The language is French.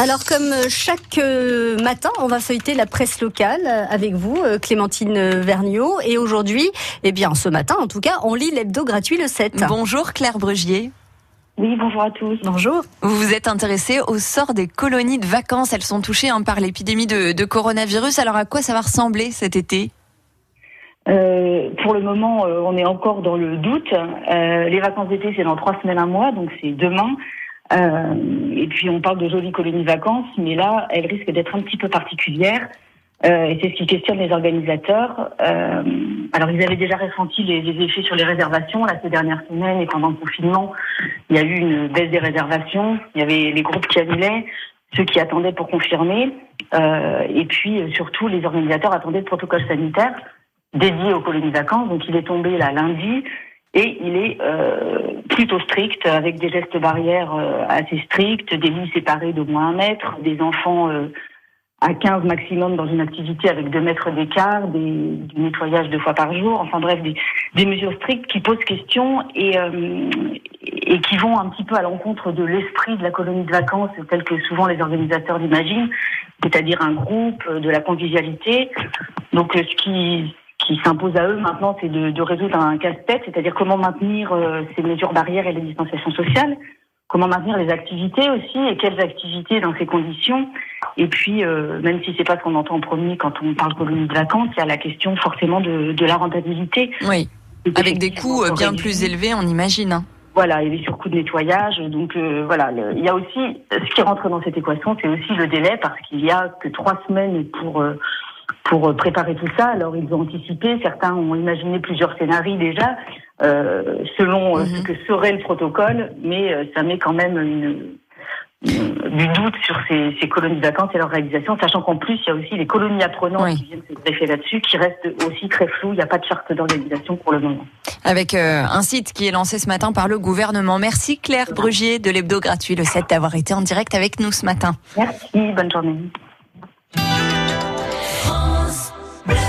Alors comme chaque euh, matin, on va feuilleter la presse locale avec vous, euh, Clémentine Vergniaud. Et aujourd'hui, eh bien ce matin en tout cas, on lit l'hebdo gratuit le 7. Bonjour Claire Brugier. Oui, bonjour à tous. Bonjour. Vous vous êtes intéressée au sort des colonies de vacances. Elles sont touchées hein, par l'épidémie de, coronavirus. Alors à quoi ça va ressembler cet été? Euh, pour le moment, on est encore dans le doute. les vacances d'été, c'est dans trois semaines, un mois, donc c'est demain. Euh, et puis on parle de jolies colonies vacances, mais là, elles risquent d'être un petit peu particulières. Euh, et c'est ce qui questionne les organisateurs. Euh, alors ils avaient déjà ressenti les, les, effets sur les réservations là ces dernières semaines et pendant le confinement, il y a eu une baisse des réservations. Il y avait les groupes qui annulaient, ceux qui attendaient pour confirmer, et puis surtout les organisateurs attendaient le protocole sanitaire dédié aux colonies vacances. Donc il est tombé là lundi. Et il est euh, plutôt strict, avec des gestes barrières euh, assez stricts, des lits séparés d'au moins un mètre, des enfants euh, à 15 maximum dans une activité avec deux mètres d'écart, des, du nettoyage deux fois par jour, enfin bref, des, mesures strictes qui posent question et, et qui vont un petit peu à l'encontre de l'esprit de la colonie de vacances tel que souvent les organisateurs l'imaginent, c'est-à-dire un groupe, de la convivialité. Donc ce qui qui s'impose à eux maintenant, c'est de, de, résoudre un casse-tête, c'est-à-dire comment maintenir euh, ces mesures barrières et les distanciations sociales, comment maintenir les activités aussi et quelles activités dans ces conditions. Et puis, euh, même si c'est pas ce qu'on entend en premier quand on parle colonie de vacances, il y a la question forcément de, de la rentabilité. Oui, avec des coûts euh, bien plus élevés, on imagine. Hein. Voilà, il y a des surcoûts de nettoyage. Donc voilà, il y a aussi ce qui rentre dans cette équation, c'est aussi le délai parce qu'il y a que trois semaines pour pour préparer tout ça. Alors ils ont anticipé, certains ont imaginé plusieurs scénarios déjà, euh, selon euh, ce mhm. que serait le protocole, mais euh, ça met quand même une, du doute sur ces, ces, colonies de vacances et leur réalisation, sachant qu'en plus, il y a aussi les colonies apprenantes qui viennent se greffer là-dessus, qui restent aussi très floues. Il n'y a pas de charte d'organisation pour le moment. Avec euh, un site qui est lancé ce matin par le gouvernement. Merci Claire Brugier de l'hebdo gratuit, le 7, d'avoir été en direct avec nous ce matin. Merci, bonne journée.